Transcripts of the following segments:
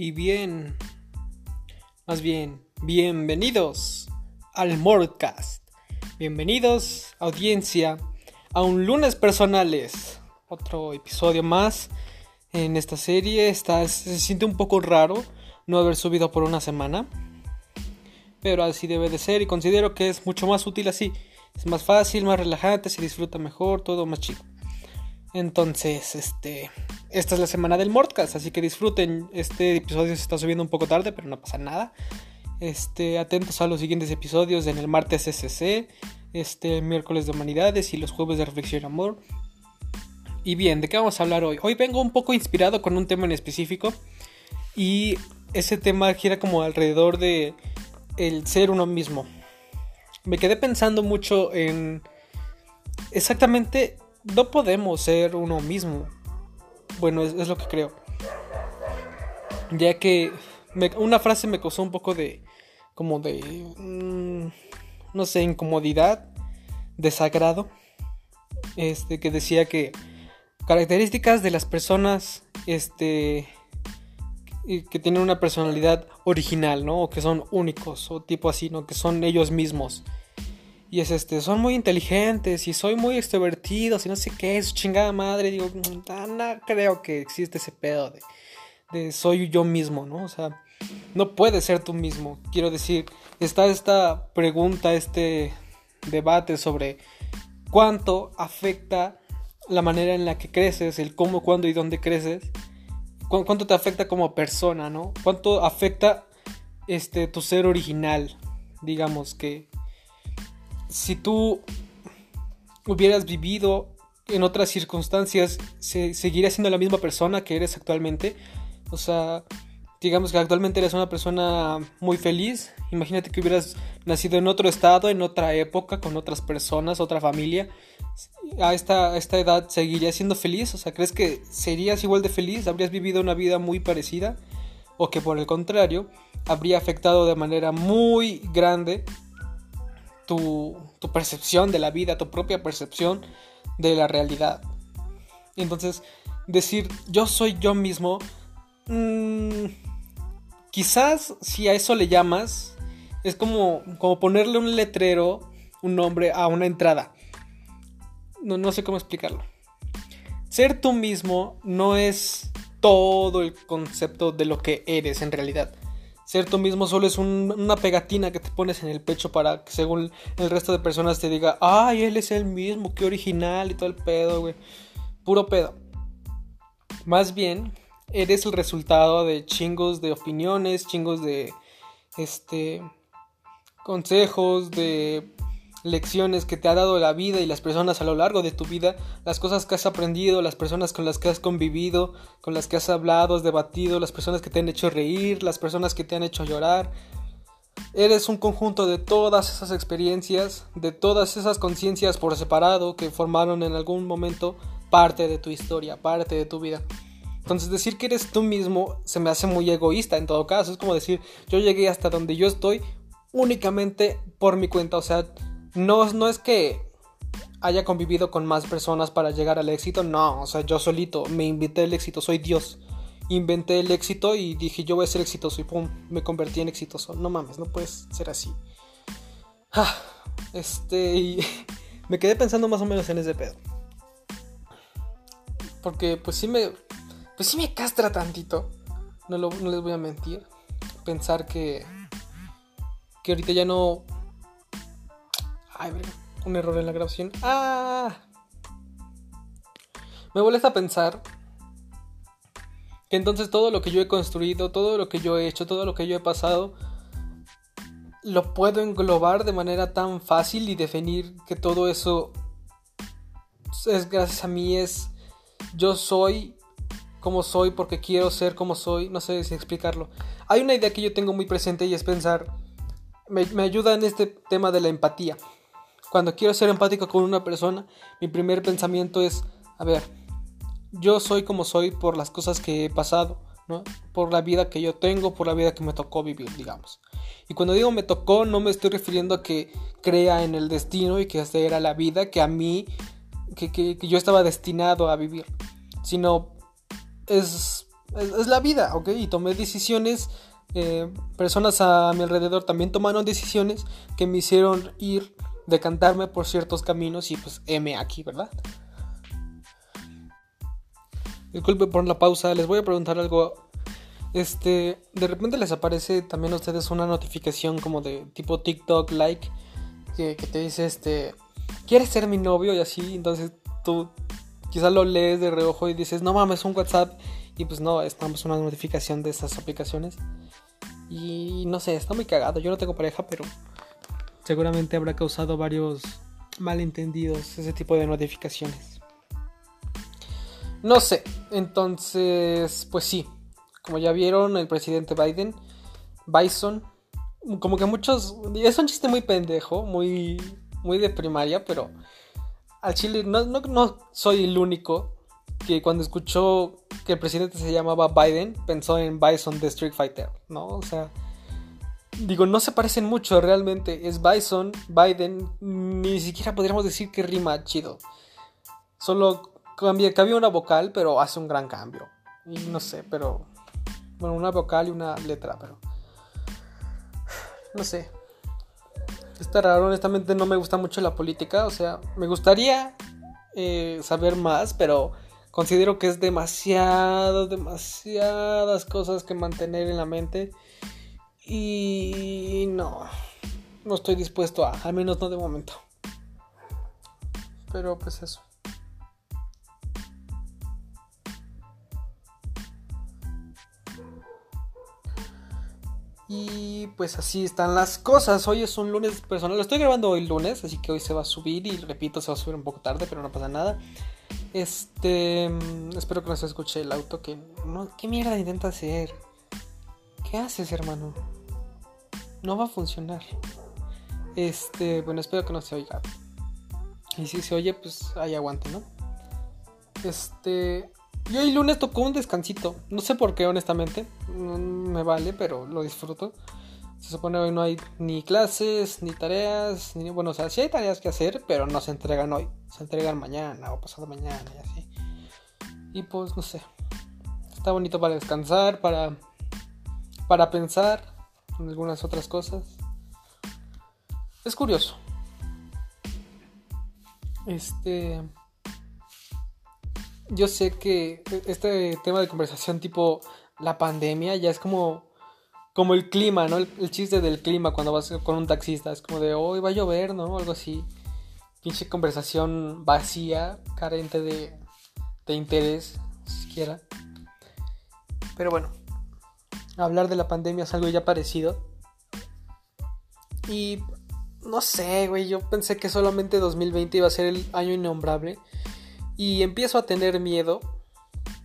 Y bien, más bien, bienvenidos al Mordcast. Bienvenidos, audiencia, a un lunes personales. Otro episodio más en esta serie. Está, se siente un poco raro no haber subido por una semana. Pero así debe de ser y considero que es mucho más útil así. Es más fácil, más relajante, se disfruta mejor, todo más chido. Entonces, este, esta es la semana del Mordcast, así que disfruten. Este episodio se está subiendo un poco tarde, pero no pasa nada. Este, atentos a los siguientes episodios en el martes SCC, este miércoles de humanidades y los jueves de reflexión y amor. Y bien, ¿de qué vamos a hablar hoy? Hoy vengo un poco inspirado con un tema en específico y ese tema gira como alrededor de el ser uno mismo. Me quedé pensando mucho en exactamente no podemos ser uno mismo. Bueno, es, lo que creo. Ya que una frase me causó un poco de, como de, mm, no sé, incomodidad, desagrado. Este, que decía que características de las personas, este, que tienen una personalidad original, ¿no? O que son únicos, o tipo así, ¿no? Que son ellos mismos. Y es este, son muy inteligentes y soy muy extrovertido, y no sé qué, es chingada madre. Digo, mm, no, creo que existe ese pedo de, soy yo mismo, ¿no? O sea, no puedes ser tú mismo. Quiero decir, está esta pregunta, este debate sobre cuánto afecta la manera en la que creces, el cómo, cuándo y dónde creces. cuánto te afecta como persona, ¿no? Cuánto afecta este tu ser original, digamos que si tú hubieras vivido en otras circunstancias, se, seguirías siendo la misma persona que eres actualmente. O sea, digamos que actualmente eres una persona muy feliz. Imagínate que hubieras nacido en otro estado, en otra época, con otras personas, otra familia. A esta, a esta edad seguirías siendo feliz. O sea, ¿crees que serías igual de feliz? ¿Habrías vivido una vida muy parecida? O que por el contrario, habría afectado de manera muy grande tu, percepción de la vida, tu propia percepción de la realidad. Entonces, decir yo soy yo mismo, mm, quizás si a eso le llamas, es como, como ponerle un letrero, un nombre a una entrada. No, no sé cómo explicarlo. Ser tú mismo no es todo el concepto de lo que eres en realidad. Ser tú mismo solo es una pegatina que te pones en el pecho para que según el resto de personas te diga, ay, él es el mismo, qué original y todo el pedo, güey. Puro pedo. Más bien, eres el resultado de chingos de opiniones, chingos de, este, consejos, de lecciones que te ha dado la vida y las personas a lo largo de tu vida, las cosas que has aprendido, las personas con las que has convivido, con las que has hablado, has debatido, las personas que te han hecho reír, las personas que te han hecho llorar. Eres un conjunto de todas esas experiencias, de todas esas conciencias por separado que formaron en algún momento parte de tu historia, parte de tu vida. Entonces decir que eres tú mismo se me hace muy egoísta en todo caso. Es como decir, yo llegué hasta donde yo estoy únicamente por mi cuenta. O sea, no, no es que haya convivido con más personas para llegar al éxito, no, o sea, yo solito me inventé el éxito, soy Dios. Inventé el éxito y dije yo voy a ser exitoso y pum, me convertí en exitoso. No mames, no puedes ser así. Ah, este, y me quedé pensando más o menos en ese pedo. Porque pues sí me, pues sí me castra tantito. No, no les voy a mentir. Pensar que, que ahorita ya no Ay, un error en la grabación. ¡Ah! Me molesta pensar que entonces todo lo que yo he construido, todo lo que yo he hecho, todo lo que yo he pasado, lo puedo englobar de manera tan fácil y definir que todo eso es gracias a mí, es yo soy como soy porque quiero ser como soy, no sé si explicarlo. Hay una idea que yo tengo muy presente y es pensar, me ayuda en este tema de la empatía. Cuando quiero ser empático con una persona, mi primer pensamiento es, a ver, yo soy como soy por las cosas que he pasado, ¿no? Por la vida que yo tengo, por la vida que me tocó vivir, digamos. Y cuando digo me tocó, no me estoy refiriendo a que crea en el destino y que esta era la vida que a mí, que, que, que yo estaba destinado a vivir, sino es es, la vida, ¿ok? Y tomé decisiones, eh, personas a mi alrededor también tomaron decisiones que me hicieron ir, decantarme por ciertos caminos y pues M aquí, ¿verdad? Disculpe por la pausa, les voy a preguntar algo. Este, de repente les aparece también a ustedes una notificación como de tipo TikTok like que, te dice este, ¿quieres ser mi novio? Y así, entonces tú quizás lo lees de reojo y dices, no mames, un WhatsApp. Y pues no, estamos una notificación de estas aplicaciones. Y no sé, está muy cagado. Yo no tengo pareja, pero seguramente habrá causado varios malentendidos ese tipo de notificaciones. No sé, entonces, pues sí, como ya vieron, el presidente Biden, Bison, como que muchos, es un chiste muy pendejo, muy, muy de primaria, pero al chile no, no, soy el único que cuando escuchó que el presidente se llamaba Biden pensó en Bison de Street Fighter, ¿no? O sea, digo, no se parecen mucho realmente. Es Bison, Biden, ni siquiera podríamos decir que rima chido. Solo cambia, cambia una vocal, pero hace un gran cambio. Y no sé, pero. Bueno, una vocal y una letra, pero. No sé. Está raro, honestamente no me gusta mucho la política. O sea, me gustaría eh, saber más, pero considero que es demasiado, demasiadas cosas que mantener en la mente. Y no, no estoy dispuesto a, al menos no de momento. Pero pues eso. Y pues así están las cosas. Hoy es un lunes personal. Lo estoy grabando hoy lunes, así que hoy se va a subir. Y repito, se va a subir un poco tarde, pero no pasa nada. Este. Mm, espero que no se escuche el auto. Que, no, ¿Qué mierda intenta hacer? ¿Qué haces, hermano? No va a funcionar. Este. Bueno, espero que no se oiga. Y si se oye, pues ahí aguante, ¿no? Este. Y hoy lunes tocó un descansito. No sé por qué, honestamente. me vale, pero lo disfruto. Se supone hoy no hay ni clases, ni tareas, ni bueno, o sea, sí hay tareas que hacer, pero no se entregan hoy. Se entregan mañana o pasado mañana y así. Y pues no sé. Está bonito para descansar, para para pensar en algunas otras cosas. Es curioso. Este yo sé que este tema de conversación tipo la pandemia ya es como como el clima, ¿no? El, chiste del clima cuando vas con un taxista es como de hoy va a llover, ¿no? Algo así. Pinche conversación vacía, carente de, de interés, siquiera. Pero bueno, hablar de la pandemia es algo ya parecido. Y no sé, güey, yo pensé que solamente 2020 iba a ser el año innombrable. Y empiezo a tener miedo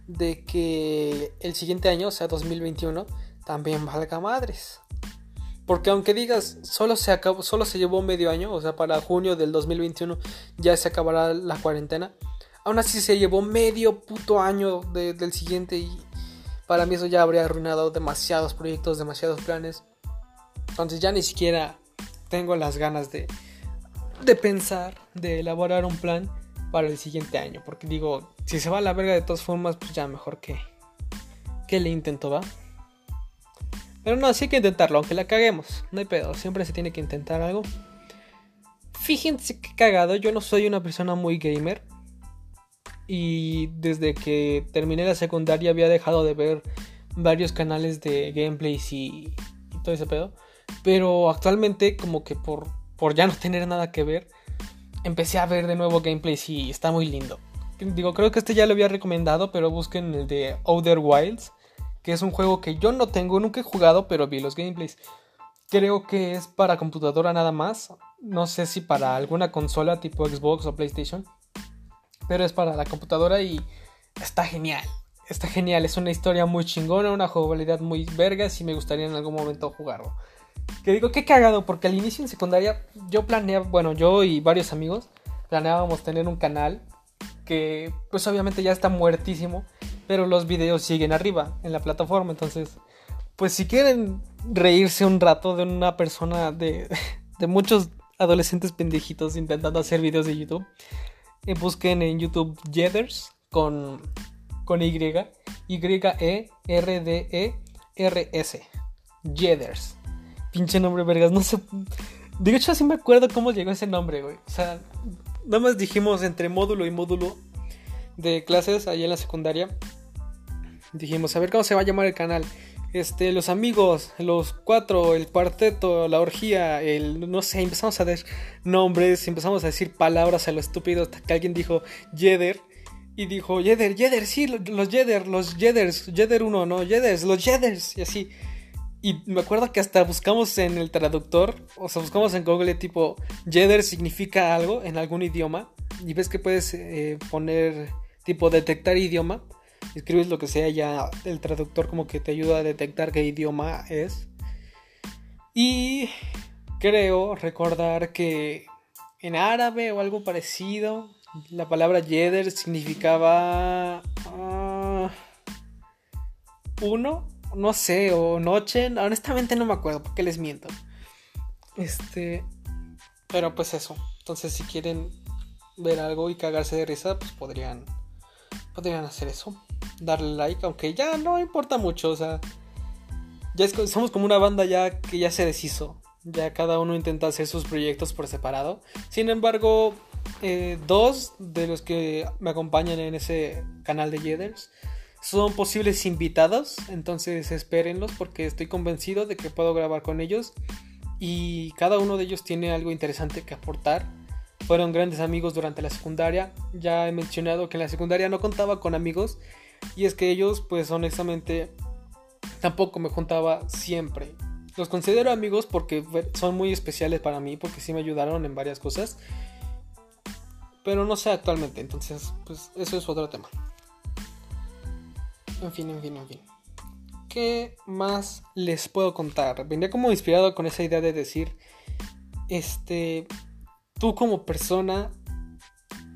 de que el siguiente año, o sea 2021, también valga madres. Porque aunque digas, solo se, acabó, solo se llevó medio año, o sea, para junio del 2021 ya se acabará la cuarentena. Aún así se llevó medio puto año del siguiente y para mí eso ya habría arruinado demasiados proyectos, demasiados planes. Entonces ya ni siquiera tengo las ganas de, de pensar, de elaborar un plan para el siguiente año. Porque digo, si se va a la verga de todas formas, pues ya mejor que, que le intento, ¿va? Pero no, sí hay que intentarlo, aunque la caguemos. No hay pedo, siempre se tiene que intentar algo. Fíjense que cagado, yo no soy una persona muy gamer. Y desde que terminé la secundaria había dejado de ver varios canales de gameplays y, y todo ese pedo. Pero actualmente como que por, por ya no tener nada que ver, empecé a ver de nuevo gameplays y está muy lindo. Digo, creo que este ya lo había recomendado, pero busquen el de Outer Wilds, que es un juego que yo no tengo, nunca he jugado, pero vi los gameplays. Creo que es para computadora nada más. No sé si para alguna consola tipo Xbox o PlayStation. Pero es para la computadora y está genial. Está genial, es una historia muy chingona, una jugabilidad muy vergas y me gustaría en algún momento jugarlo. Que digo, qué cagado, porque al inicio en secundaria yo planeaba, bueno, yo y varios amigos planeábamos tener un canal que pues obviamente ya está muertísimo, pero los videos siguen arriba en la plataforma, entonces pues si quieren reírse un rato de una persona de, de muchos adolescentes pendejitos intentando hacer videos de YouTube, busquen en YouTube Jethers con, con Y Y-E-R-D-E-R-S. Jeders. Pinche nombre, vergas. No sé. De hecho, así me acuerdo cómo llegó ese nombre, güey. O sea, nada más dijimos entre módulo y módulo de clases allá en la secundaria. Dijimos, a ver cómo se va a llamar el canal. Este, los amigos, los cuatro, el cuarteto, la orgía, el no sé, empezamos a decir nombres, empezamos a decir palabras a lo estúpido hasta que alguien dijo Jeder y dijo Jeder, Jeder, sí, los Jeder, los Jeders, Jeder 1, no, Jeders, los Jeders y así. Y me acuerdo que hasta buscamos en el traductor, o sea, buscamos en Google tipo Jeder significa algo en algún idioma y ves que puedes eh, poner tipo detectar idioma escribes lo que sea, ya el traductor como que te ayuda a detectar qué idioma es. Y creo recordar que en árabe o algo parecido, la palabra yeder significaba ah, uno, no sé, o noche, honestamente no me acuerdo, porque les miento. Este, pero pues eso. Entonces, si quieren ver algo y cagarse de risa, pues podrían podrían hacer eso darle like, aunque ya no importa mucho, o sea, ya somos como una banda ya que ya se deshizo, ya cada uno intenta hacer sus proyectos por separado. Sin embargo, eh, dos de los que me acompañan en ese canal de Jeders son posibles invitados, entonces espérenlos porque estoy convencido de que puedo grabar con ellos y cada uno de ellos tiene algo interesante que aportar. Fueron grandes amigos durante la secundaria. Ya he mencionado que en la secundaria no contaba con amigos y es que ellos, pues honestamente, tampoco me juntaba siempre. Los considero amigos porque son muy especiales para mí, porque sí me ayudaron en varias cosas. Pero no sé actualmente, entonces, pues eso es otro tema. En fin, en fin, en fin. ¿Qué más les puedo contar? Venía como inspirado con esa idea de decir, este, tú como persona,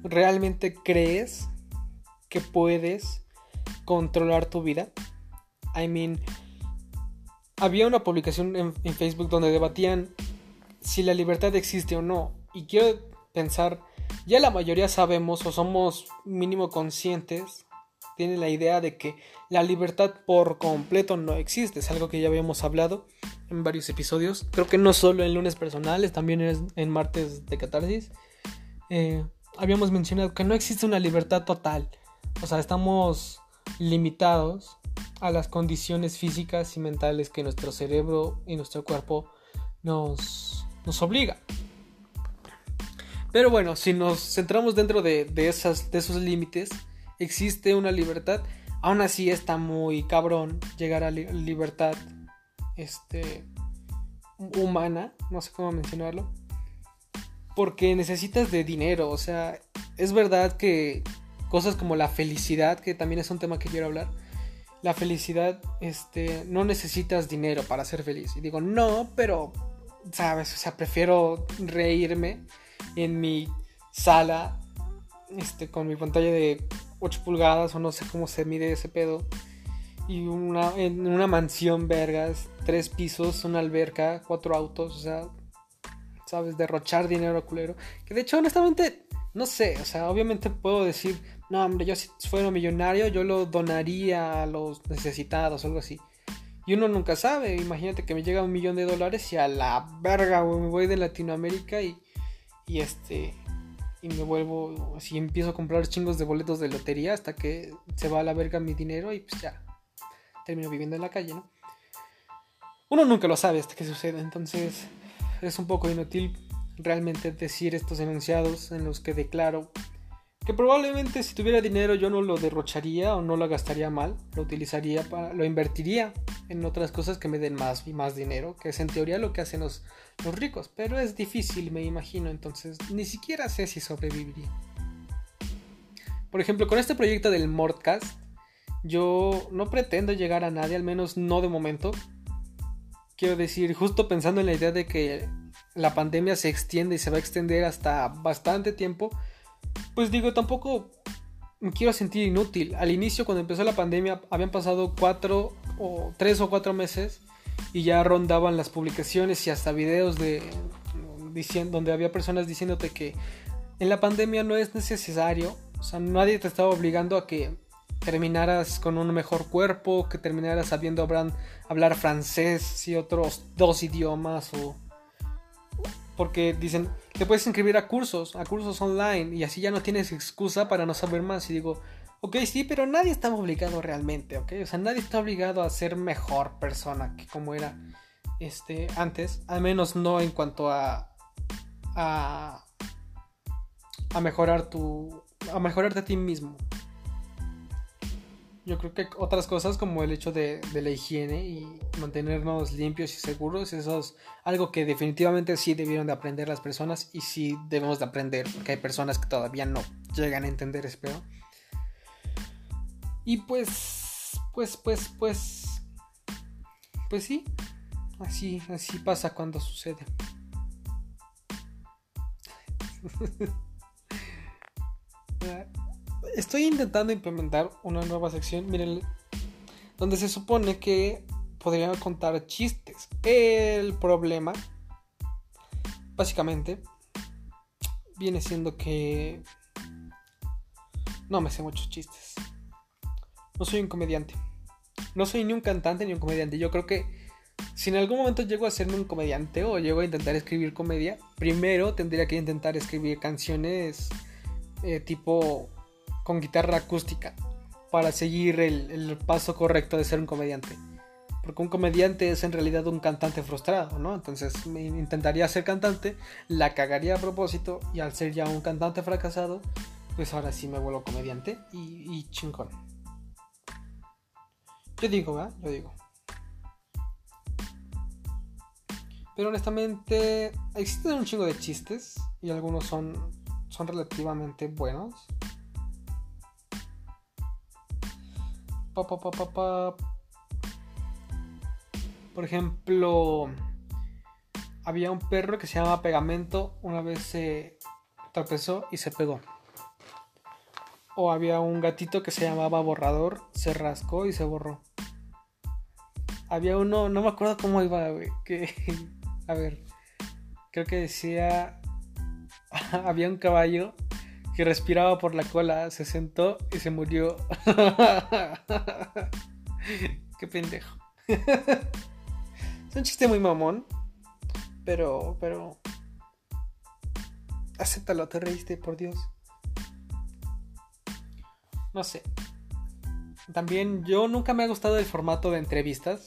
¿realmente crees que puedes controlar tu vida. I mean, había una publicación en, Facebook donde debatían si la libertad existe o no. Y quiero pensar, ya la mayoría sabemos o somos mínimo conscientes, tienen la idea de que la libertad por completo no existe. Es algo que ya habíamos hablado en varios episodios. Creo que no solo en lunes personales, también en martes de catarsis. Eh, habíamos mencionado que no existe una libertad total. O sea, estamos limitados a las condiciones físicas y mentales que nuestro cerebro y nuestro cuerpo nos, nos obliga. Pero bueno, si nos centramos dentro de, esas, de esos límites, existe una libertad. Aún así está muy cabrón llegar a libertad este, humana, no sé cómo mencionarlo. Porque necesitas de dinero, o sea, es verdad que cosas como la felicidad, que también es un tema que quiero hablar. La felicidad, este, no necesitas dinero para ser feliz. Y digo, no, pero, ¿sabes? O sea, prefiero reírme en mi sala, este, con mi pantalla de 8 pulgadas o no sé cómo se mide ese pedo. Y una, en una mansión, vergas, tres pisos, una alberca, cuatro autos, o sea, ¿sabes? Derrochar dinero culero. Que de hecho, honestamente, no sé, o sea, obviamente puedo decir, no, hombre, yo si fuera millonario, yo lo donaría a los necesitados o algo así. Y uno nunca sabe, imagínate que me llega un millón de dólares y a la verga, me voy de Latinoamérica y, y este, y me vuelvo, así empiezo a comprar chingos de boletos de lotería hasta que se va a la verga mi dinero y pues ya, termino viviendo en la calle, ¿no? Uno nunca lo sabe hasta que sucede, entonces es un poco inútil realmente decir estos enunciados en los que declaro que probablemente si tuviera dinero yo no lo derrocharía o no lo gastaría mal, lo utilizaría para, lo invertiría en otras cosas que me den más y más dinero, que es en teoría lo que hacen los, los ricos, pero es difícil, me imagino, entonces ni siquiera sé si sobreviviría. Por ejemplo, con este proyecto del Mordcast, yo no pretendo llegar a nadie, al menos no de momento. Quiero decir, justo pensando en la idea de que la pandemia se extiende y se va a extender hasta bastante tiempo, pues digo, tampoco me quiero sentir inútil. Al inicio, cuando empezó la pandemia, habían pasado cuatro o tres o cuatro meses y ya rondaban las publicaciones y hasta videos de diciendo, donde había personas diciéndote que en la pandemia no es necesario, o sea, nadie te estaba obligando a que terminaras con un mejor cuerpo, que terminaras sabiendo hablar, francés y otros dos idiomas o porque dicen, te puedes inscribir a cursos, a cursos online y así ya no tienes excusa para no saber más y digo, ok, sí, pero nadie está obligado realmente, ok, o sea, nadie está obligado a ser mejor persona que como era este antes, al menos no en cuanto a a, a mejorar tu a mejorarte a ti mismo. Yo creo que otras cosas como el hecho de, la higiene y mantenernos limpios y seguros, eso es algo que definitivamente sí debieron de aprender las personas y sí debemos de aprender porque hay personas que todavía no llegan a entender, espero. Y pues, pues, pues, pues, pues sí, así, así pasa cuando sucede. estoy intentando implementar una nueva sección, miren, donde se supone que podrían contar chistes. El problema, básicamente, viene siendo que no me sé muchos chistes. No soy un comediante. No soy ni un cantante ni un comediante. Yo creo que si en algún momento llego a ser un comediante o llego a intentar escribir comedia, primero tendría que intentar escribir canciones eh, tipo con guitarra acústica para seguir el, paso correcto de ser un comediante. Porque un comediante es en realidad un cantante frustrado, ¿no? Entonces me intentaría ser cantante, la cagaría a propósito y al ser ya un cantante fracasado, pues ahora sí me vuelvo comediante y, y chingón. Yo digo, ¿verdad? Yo digo. Pero honestamente, existen un chingo de chistes y algunos son, son relativamente buenos. Por ejemplo, había un perro que se llama Pegamento, una vez se tropezó y se pegó. O había un gatito que se llamaba Borrador, se rascó y se borró. Había uno, no me acuerdo cómo iba, que a ver, creo que decía había un caballo que respiraba por la cola, se sentó y se murió. Qué pendejo. es un chiste muy mamón, pero, pero... Acéptalo, te reíste, por Dios. No sé. También yo nunca me ha gustado el formato de entrevistas,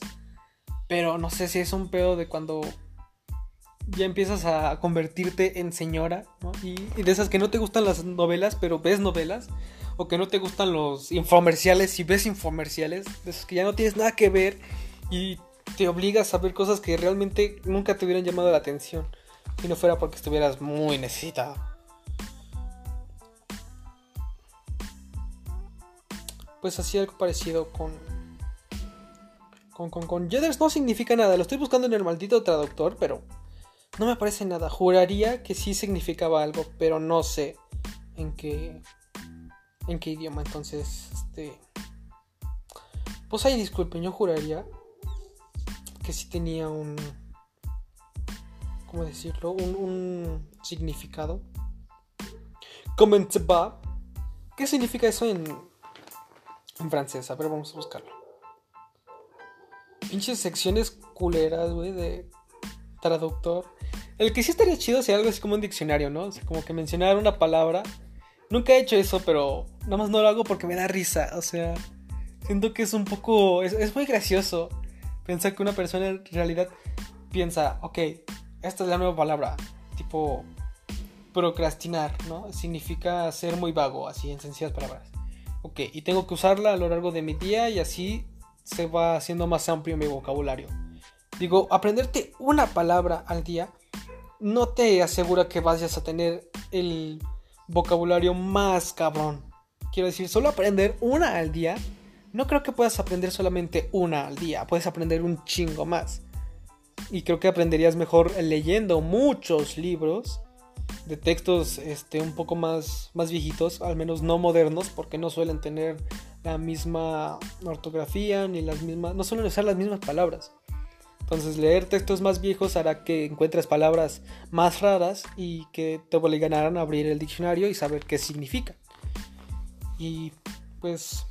pero no sé si es un pedo de cuando ya empiezas a convertirte en señora, ¿no? Y, de esas que no te gustan las novelas, pero ves novelas, o que no te gustan los infomerciales y ves infomerciales, de esas que ya no tienes nada que ver y te obligas a ver cosas que realmente nunca te hubieran llamado la atención, si no fuera porque estuvieras muy necesitado. Pues así algo parecido con con, con, con no significa nada. Lo estoy buscando en el maldito traductor, pero no me parece nada. Juraría que sí significaba algo, pero no sé en qué. en qué idioma. Entonces, este. Pues ahí disculpen, yo juraría que sí tenía un. ¿Cómo decirlo? Un, un significado. va. ¿Qué significa eso en, en francés? A ver, vamos a buscarlo. Pinches secciones culeras, güey, de traductor. El que sí estaría chido sería algo así como un diccionario, ¿no? como que mencionar una palabra. Nunca he hecho eso, pero nada más no lo hago porque me da risa. O sea, siento que es un poco. Es, muy gracioso pensar que una persona en realidad piensa, ok, esta es la nueva palabra. Tipo, procrastinar, ¿no? Significa ser muy vago, así en sencillas palabras. Ok, y tengo que usarla a lo largo de mi día y así se va haciendo más amplio mi vocabulario. Digo, aprenderte una palabra al día no te asegura que vayas a tener el vocabulario más cabrón. Quiero decir, solo aprender una al día. No creo que puedas aprender solamente una al día. Puedes aprender un chingo más. Y creo que aprenderías mejor leyendo muchos libros de textos este, un poco más, más viejitos, al menos no modernos, porque no suelen tener la misma ortografía ni las mismas, no suelen usar las mismas palabras. Entonces leer textos más viejos hará que encuentres palabras más raras y que te obligarán a abrir el diccionario y saber qué significa. Y pues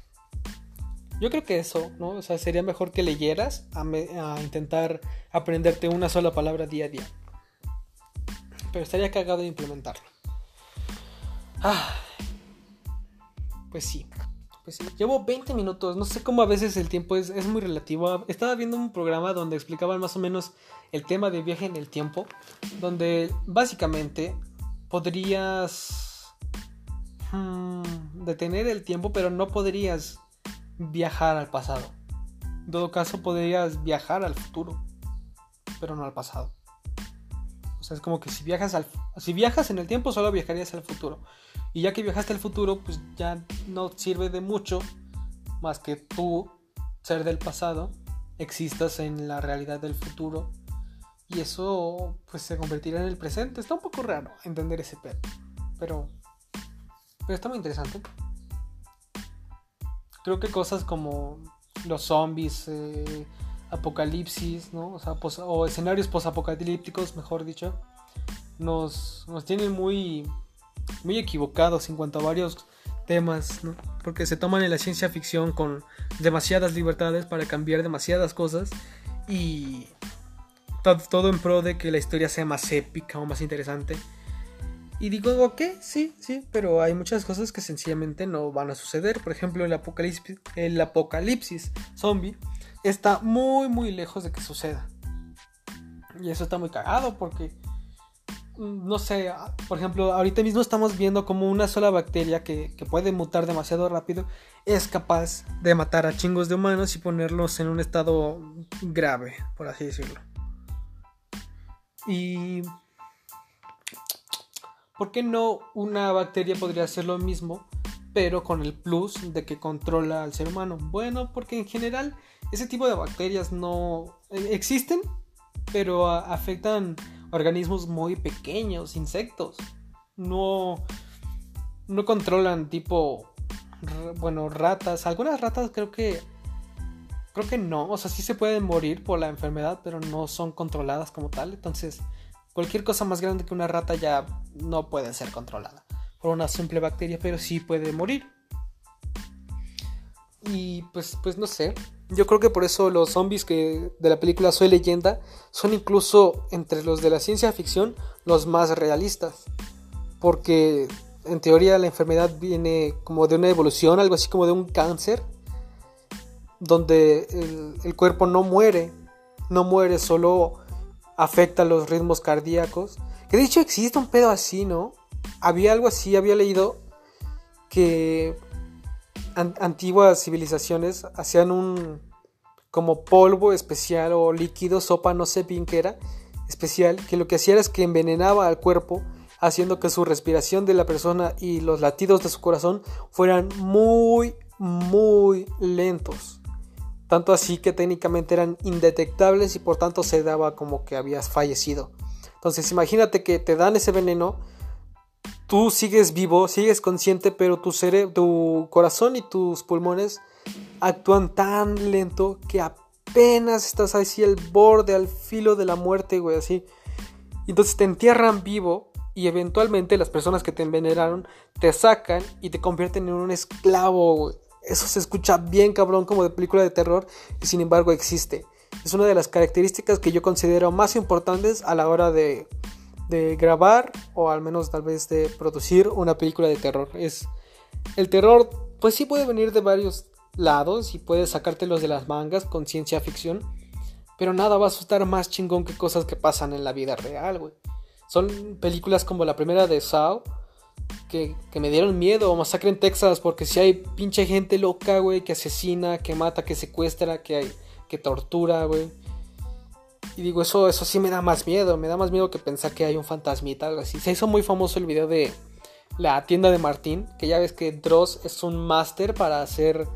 Yo creo que eso, ¿no? O sea, sería mejor que leyeras a, a intentar aprenderte una sola palabra día a día. Pero estaría cagado de implementarlo. Ah, pues sí. Pues. Llevo 20 minutos. No sé cómo a veces el tiempo es, es muy relativo. Estaba viendo un programa donde explicaban más o menos el tema de viaje en el tiempo. Donde básicamente podrías hmm, detener el tiempo, pero no podrías viajar al pasado. En todo caso, podrías viajar al futuro, pero no al pasado. Es como que si viajas al si viajas en el tiempo solo viajarías al futuro. Y ya que viajaste al futuro, pues ya no sirve de mucho más que tú ser del pasado existas en la realidad del futuro y eso pues se convertirá en el presente. Está un poco raro entender ese pedo, pero pero está muy interesante. Creo que cosas como los zombies, eh, apocalipsis, ¿no? O, sea, o escenarios posapocalípticos, mejor dicho, nos, nos tienen muy, muy equivocados en cuanto a varios temas. Porque se toman en la ciencia ficción con demasiadas libertades para cambiar demasiadas cosas y todo en pro de que la historia sea más épica o más interesante. Y digo, ok, sí, sí, pero hay muchas cosas que sencillamente no van a suceder. Por ejemplo, el apocalipsis, el apocalipsis zombie está muy, muy lejos de que suceda. Y eso está muy cagado porque, mm, no sé, por ejemplo, ahorita mismo estamos viendo como una sola bacteria que, que puede mutar demasiado rápido es capaz de matar a chingos de humanos y ponerlos en un estado grave, por así decirlo. Y ¿por qué no una bacteria podría hacer lo mismo, pero con el plus de que controla al ser humano? Bueno, porque en general ese tipo de bacterias no eh, existen, pero afectan organismos muy pequeños, insectos. No, no controlan tipo, bueno, ratas. Algunas ratas creo que, creo que no. O sea, sí se pueden morir por la enfermedad, pero no son controladas como tal. Entonces, Cualquier cosa más grande que una rata ya no puede ser controlada por una simple bacteria, pero sí puede morir. Y pues, pues no sé. Yo creo que por eso los zombies que de la película Soy leyenda son incluso entre los de la ciencia ficción los más realistas. Porque en teoría la enfermedad viene como de una evolución, algo así como de un cáncer, donde el, el cuerpo no muere, no muere, solo afecta los ritmos cardíacos. Que de hecho existe un pedo así, ¿no? Había algo así, había leído que antiguas civilizaciones hacían un como polvo especial o líquido, sopa, no sé bien qué era, especial, que lo que hacía es que envenenaba al cuerpo, haciendo que su respiración de la persona y los latidos de su corazón fueran muy, muy lentos. Tanto así que técnicamente eran indetectables y por tanto se daba como que habías fallecido. Entonces imagínate que te dan ese veneno, tú sigues vivo, sigues consciente, pero tu, cerebro, tu corazón y tus pulmones actúan tan lento que apenas estás así al borde, al filo de la muerte, güey, así. Entonces te entierran vivo y eventualmente las personas que te envenenaron te sacan y te convierten en un esclavo, güey. Eso se escucha bien cabrón como de película de terror y sin embargo existe. Es una de las características que yo considero más importantes a la hora de, de grabar o al menos tal vez de producir una película de terror. Es el terror pues sí puede venir de varios lados y puede sacártelos de las mangas con ciencia ficción, pero nada va a asustar más chingón que cosas que pasan en la vida real, güey. Son películas como la primera de Saw que, me dieron miedo. Masacre en Texas, porque si hay pinche gente loca, güey, que asesina, que mata, que secuestra, que, hay, que tortura, güey. Y digo, eso, eso sí me da más miedo. Me da más miedo que pensar que hay un fantasmita, algo así. Se hizo muy famoso el video de la tienda de Martín, que ya ves que Dross es un máster para hacer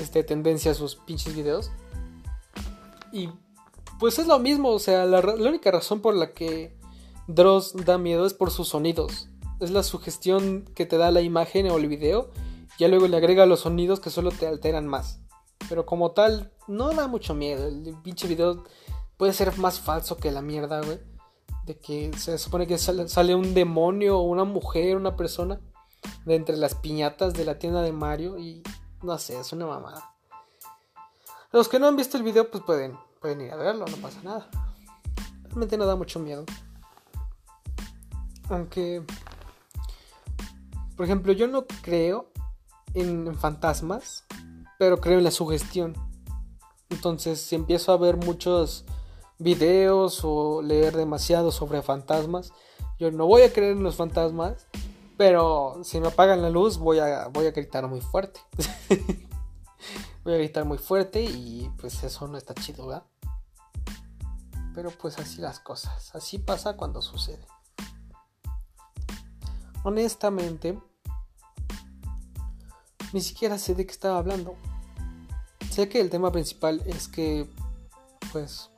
este, tendencia a sus pinches videos. Y pues es lo mismo, o sea, la, la única razón por la que Dross da miedo es por sus sonidos es la sugestión que te da la imagen o el video. Ya luego le agrega los sonidos que solo te alteran más. Pero como tal, no da mucho miedo. El pinche video puede ser más falso que la mierda, güey. De que se supone que sale, un demonio o una mujer, una persona, de entre las piñatas de la tienda de Mario. Y no sé, es una mamada. Los que no han visto el video, pues pueden, pueden ir a verlo, no pasa nada. Realmente no da mucho miedo. Aunque, por ejemplo, yo no creo en fantasmas, pero creo en la sugestión. Entonces, si empiezo a ver muchos videos o leer demasiado sobre fantasmas, yo no voy a creer en los fantasmas, pero si me apagan la luz voy a, voy a gritar muy fuerte. voy a gritar muy fuerte y pues eso no está chido, ¿verdad? Pero pues así las cosas, así pasa cuando sucede. Honestamente, ni siquiera sé de qué estaba hablando. Sé que el tema principal es que, pues,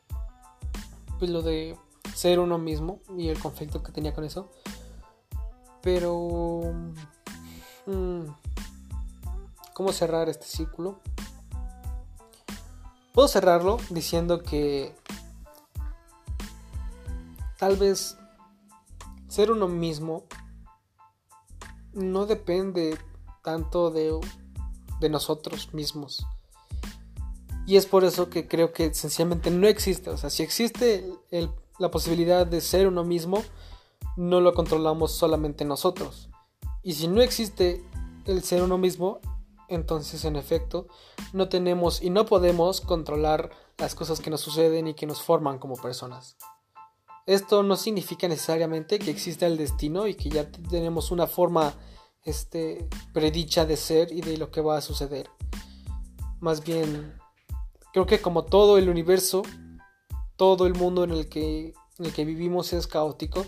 lo de ser uno mismo y el conflicto que tenía con eso. Pero... Mm, ¿Cómo cerrar este círculo? Puedo cerrarlo diciendo que tal vez ser uno mismo no depende tanto de nosotros mismos. Y es por eso que creo que sencillamente no existe. O sea, si existe la posibilidad de ser uno mismo, no lo controlamos solamente nosotros. Y si no existe el ser uno mismo, entonces en efecto no tenemos y no podemos controlar las cosas que nos suceden y que nos forman como personas. Esto no significa necesariamente que exista el destino y que ya tenemos una forma este, predicha de ser y de lo que va a suceder. Más bien, creo que como todo el universo, todo el mundo en el que, en el que vivimos es caótico,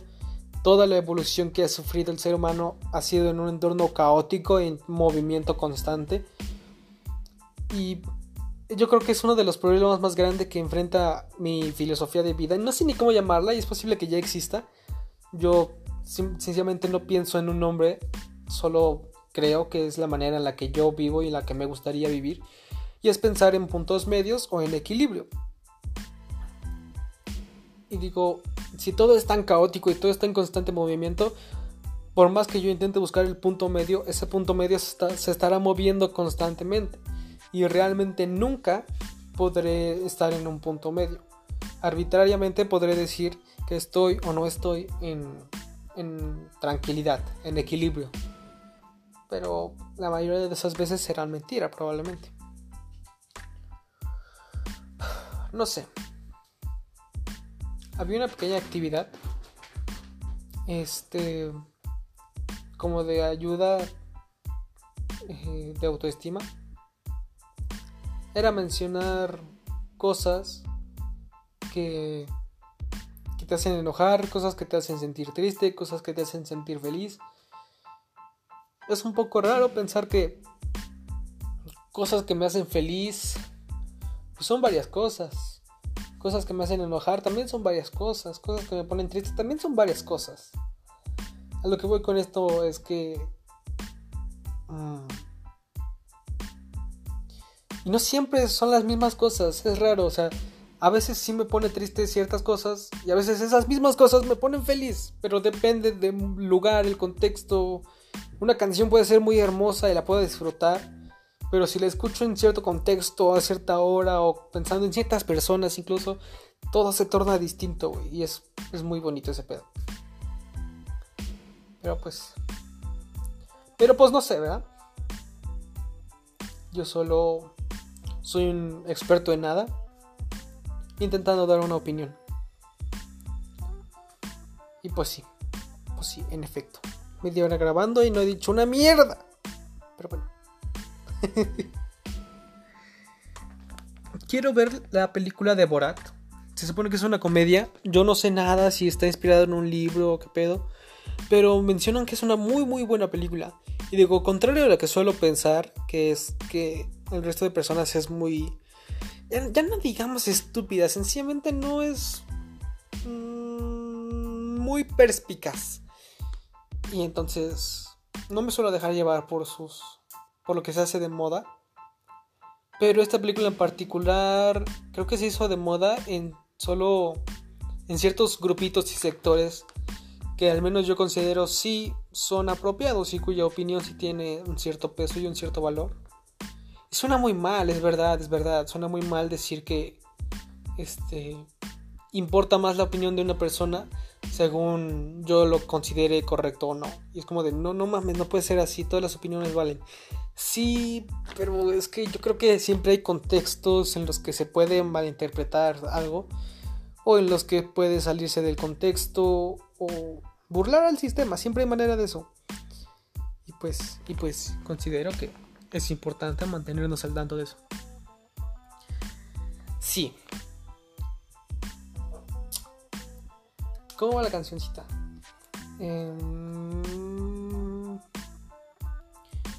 toda la evolución que ha sufrido el ser humano ha sido en un entorno caótico, en movimiento constante. Y yo creo que es uno de los problemas más grandes que enfrenta mi filosofía de vida. No sé ni cómo llamarla y es posible que ya exista. Yo sencillamente no pienso en un nombre solo creo que es la manera en la que yo vivo y en la que me gustaría vivir, y es pensar en puntos medios o en equilibrio. Y digo, si todo es tan caótico y todo está en constante movimiento, por más que yo intente buscar el punto medio, ese punto medio se, estará moviendo constantemente. Y realmente nunca podré estar en un punto medio. Arbitrariamente podré decir que estoy o no estoy en, en tranquilidad, en equilibrio pero la mayoría de esas veces serán mentira probablemente. No sé. Había una pequeña actividad este como de ayuda eh, de autoestima era mencionar cosas que, que te hacen enojar, cosas que te hacen sentir triste, cosas que te hacen sentir feliz es un poco raro pensar que cosas que me hacen feliz pues son varias cosas. Cosas que me hacen enojar también son varias cosas. Cosas que me ponen triste también son varias cosas. A lo que voy con esto es que... Mm, y no siempre son las mismas cosas. Es raro. O sea, a veces sí me pone triste ciertas cosas. Y a veces esas mismas cosas me ponen feliz. Pero depende del lugar, el contexto una canción puede ser muy hermosa y la puedo disfrutar, pero si la escucho en cierto contexto, a cierta hora o pensando en ciertas personas incluso, todo se torna distinto, güey, y es, es muy bonito ese pedo. Pero pues... Pero pues no sé, ¿verdad? Yo solo soy un experto en nada, intentando dar una opinión. Y pues sí, pues sí, en efecto media hora grabando y no he dicho una mierda. Pero bueno. Quiero ver la película de Borat. Se supone que es una comedia. Yo no sé nada si está inspirado en un libro o qué pedo. Pero mencionan que es una muy muy buena película. Y digo, contrario a lo que suelo pensar, que es que el resto de personas es muy... Ya, no digamos estúpida, sencillamente no es... Mm, muy perspicaz. Y entonces no me suelo dejar llevar por sus por lo que se hace de moda. Pero esta película en particular creo que se hizo de moda en solo en ciertos grupitos y sectores que al menos yo considero sí son apropiados y cuya opinión sí tiene un cierto peso y un cierto valor. suena muy mal, es verdad, es verdad. Suena muy mal decir que este importa más la opinión de una persona según yo lo considere correcto o no. Y es como de, no, no mames, no puede ser así, todas las opiniones valen. Sí, pero es que yo creo que siempre hay contextos en los que se puede malinterpretar algo o en los que puede salirse del contexto o burlar al sistema, siempre hay manera de eso. Y pues, y pues considero que es importante mantenernos al tanto de eso. Sí. ¿Cómo va la cancioncita? Mm,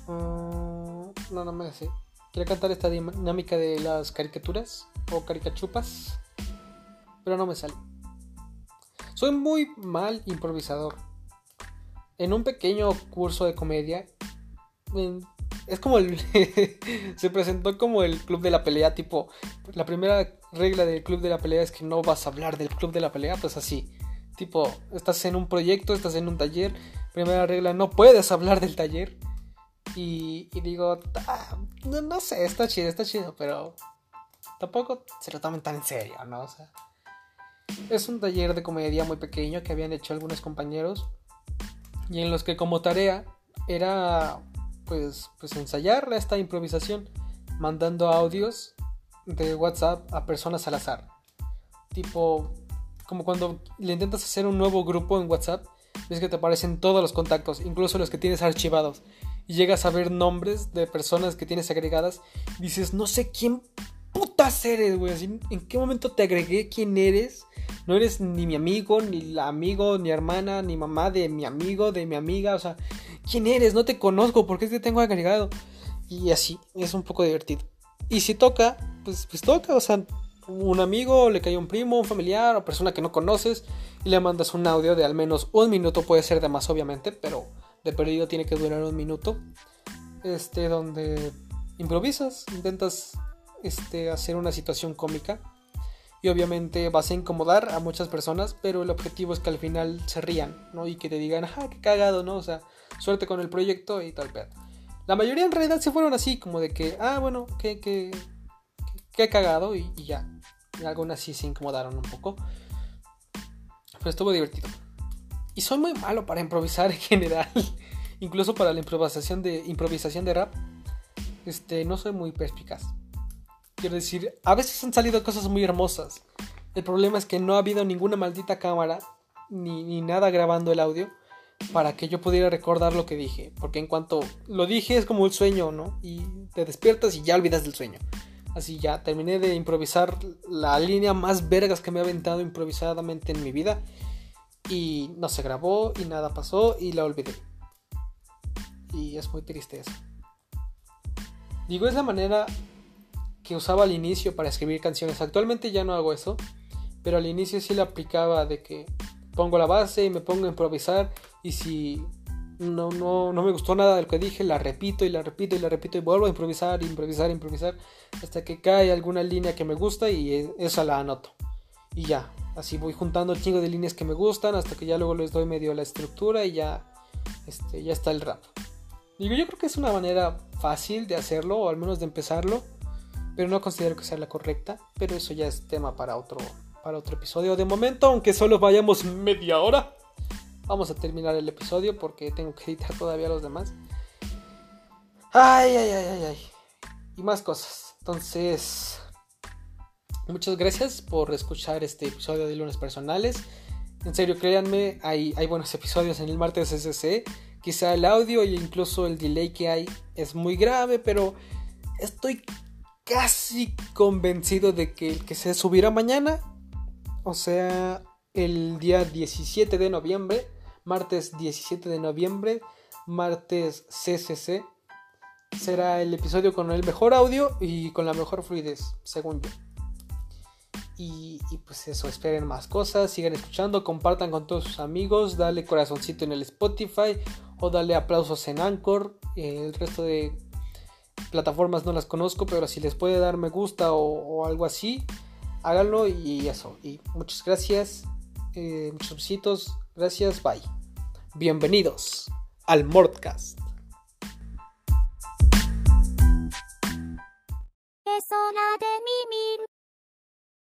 no, no me sé. Quiero cantar esta dinámica de las caricaturas o caricachupas, pero no me sale. Soy muy mal improvisador. En un pequeño curso de comedia, es como el. se presentó como el club de la pelea, tipo. La primera regla del club de la pelea es que no vas a hablar del club de la pelea, pues así. Tipo, estás en un proyecto, estás en un taller. Primera regla, no puedes hablar del taller. Y, digo, ah, no, sé, está chido, está chido, pero tampoco se lo tomen tan en serio, ¿no? O sea, es un taller de comedia muy pequeño que habían hecho algunos compañeros y en los que como tarea era pues, pues ensayar esta improvisación mandando audios de WhatsApp a personas al azar. Tipo, como cuando le intentas hacer un nuevo grupo en WhatsApp, ves que te aparecen todos los contactos, incluso los que tienes archivados. Y llegas a ver nombres de personas que tienes agregadas. Dices, no sé quién putas eres, güey. ¿En qué momento te agregué quién eres? No eres ni mi amigo, ni la amigo, ni hermana, ni mamá de mi amigo, de mi amiga. O sea, ¿quién eres? No te conozco, ¿por qué te tengo agregado? Y así, es un poco divertido. Y si toca, pues, pues toca, o sea, un amigo, le cae un primo, un familiar o persona que no conoces y le mandas un audio de al menos un minuto, puede ser de más obviamente, pero de perdido tiene que durar un minuto. Este, donde improvisas, intentas este, hacer una situación cómica y obviamente vas a incomodar a muchas personas, pero el objetivo es que al final se rían, ¿no? Y que te digan, ajá, qué cagado, ¿no? O sea, suerte con el proyecto y tal pedo. La mayoría en realidad se fueron así, como de que, ah, bueno, qué, qué, qué cagado y, ya. Y algunas sí se incomodaron un poco. Pero estuvo divertido. Y soy muy malo para improvisar en general. Incluso para la improvisación de, improvisación de rap. Este, no soy muy perspicaz. Quiero decir, a veces han salido cosas muy hermosas. El problema es que no ha habido ninguna maldita cámara ni, nada grabando el audio para que yo pudiera recordar lo que dije. Porque en cuanto lo dije es como un sueño, ¿no? Y te despiertas y ya olvidas del sueño. Así ya, terminé de improvisar la línea más vergas que me ha aventado improvisadamente en mi vida. Y no se grabó y nada pasó y la olvidé. Y es muy triste eso. Digo, es la manera que usaba al inicio para escribir canciones. Actualmente ya no hago eso, pero al inicio sí la aplicaba de que pongo la base y me pongo a improvisar y si no, no, no me gustó nada de lo que dije, la repito y la repito y la repito y vuelvo a improvisar, improvisar, improvisar hasta que cae alguna línea que me gusta y esa la anoto. Y ya, así voy juntando el chingo de líneas que me gustan hasta que ya luego les doy medio la estructura y ya, este, ya está el rap. Digo, yo creo que es una manera fácil de hacerlo o al menos de empezarlo pero no considero que sea la correcta, pero eso ya es tema para otro, para otro episodio. De momento, aunque solo vayamos media hora, vamos a terminar el episodio porque tengo que editar todavía los demás. Ay, ay, ay, ay, ay. Y más cosas. Entonces, muchas gracias por escuchar este episodio de Lunes Personales. En serio, créanme, hay, hay buenos episodios en el martes SC. Quizá el audio e incluso el delay que hay es muy grave, pero estoy casi convencido de que el que se subirá mañana, o sea, el día 17 de noviembre, martes 17 de noviembre, martes CCC, será el episodio con el mejor audio y con la mejor fluidez, según yo. Y, pues eso, esperen más cosas, sigan escuchando, compartan con todos sus amigos, dale corazoncito en el Spotify o dale aplausos en Anchor. El resto de plataformas no las conozco, pero si les puede dar me gusta o, algo así, háganlo y eso. Y muchas gracias, eh, muchachositos, gracias, bye. Bienvenidos al Mordcast. Es hora de mimir.